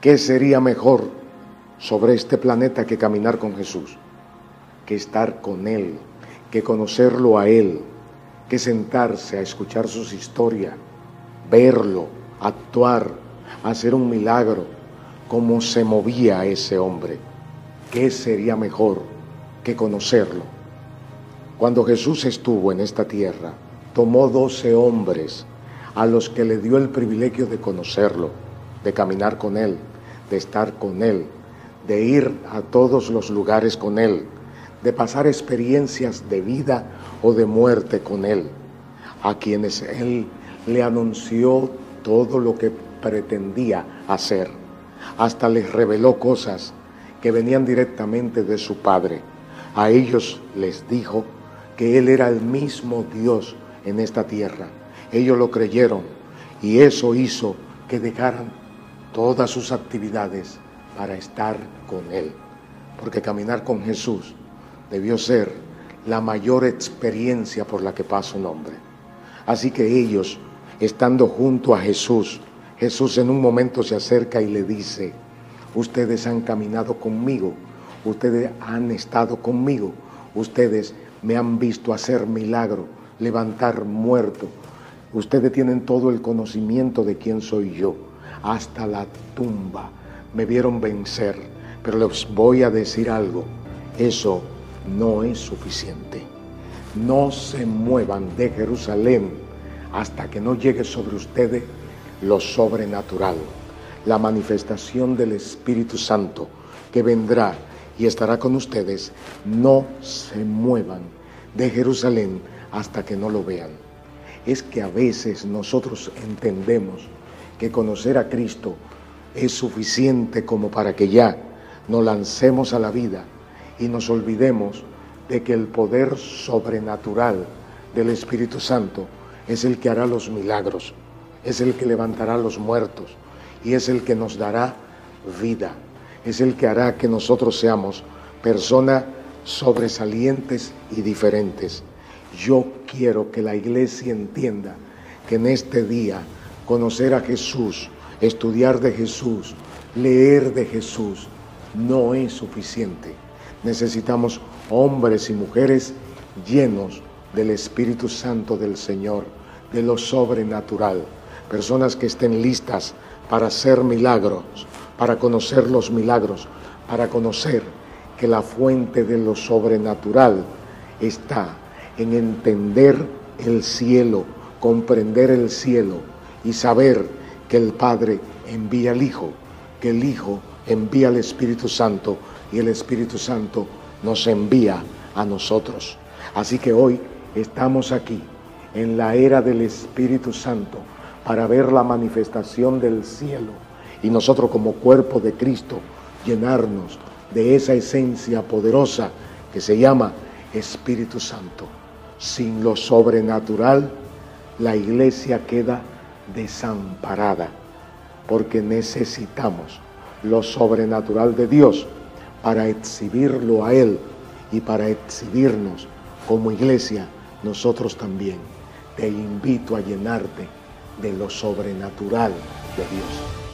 ¿Qué sería mejor sobre este planeta que caminar con Jesús? Que estar con Él, que conocerlo a Él, que sentarse a escuchar sus historias, verlo, actuar, hacer un milagro, cómo se movía ese hombre. ¿Qué sería mejor que conocerlo? Cuando Jesús estuvo en esta tierra, tomó doce hombres a los que le dio el privilegio de conocerlo, de caminar con Él, de estar con Él, de ir a todos los lugares con Él, de pasar experiencias de vida o de muerte con Él, a quienes Él le anunció todo lo que pretendía hacer. Hasta les reveló cosas que venían directamente de su Padre. A ellos les dijo que Él era el mismo Dios en esta tierra. Ellos lo creyeron y eso hizo que dejaran todas sus actividades para estar con Él. Porque caminar con Jesús debió ser la mayor experiencia por la que pasa un hombre. Así que ellos, estando junto a Jesús, Jesús en un momento se acerca y le dice, ustedes han caminado conmigo, ustedes han estado conmigo, ustedes me han visto hacer milagro, levantar muerto, ustedes tienen todo el conocimiento de quién soy yo, hasta la tumba me vieron vencer, pero les voy a decir algo, eso no es suficiente. No se muevan de Jerusalén hasta que no llegue sobre ustedes lo sobrenatural, la manifestación del Espíritu Santo que vendrá y estará con ustedes, no se muevan de Jerusalén hasta que no lo vean. Es que a veces nosotros entendemos que conocer a Cristo es suficiente como para que ya nos lancemos a la vida y nos olvidemos de que el poder sobrenatural del Espíritu Santo es el que hará los milagros es el que levantará a los muertos y es el que nos dará vida, es el que hará que nosotros seamos personas sobresalientes y diferentes. Yo quiero que la iglesia entienda que en este día conocer a Jesús, estudiar de Jesús, leer de Jesús, no es suficiente. Necesitamos hombres y mujeres llenos del Espíritu Santo del Señor, de lo sobrenatural personas que estén listas para hacer milagros, para conocer los milagros, para conocer que la fuente de lo sobrenatural está en entender el cielo, comprender el cielo y saber que el Padre envía al Hijo, que el Hijo envía al Espíritu Santo y el Espíritu Santo nos envía a nosotros. Así que hoy estamos aquí en la era del Espíritu Santo para ver la manifestación del cielo y nosotros como cuerpo de Cristo llenarnos de esa esencia poderosa que se llama Espíritu Santo. Sin lo sobrenatural, la iglesia queda desamparada, porque necesitamos lo sobrenatural de Dios para exhibirlo a Él y para exhibirnos como iglesia nosotros también. Te invito a llenarte de lo sobrenatural de Dios.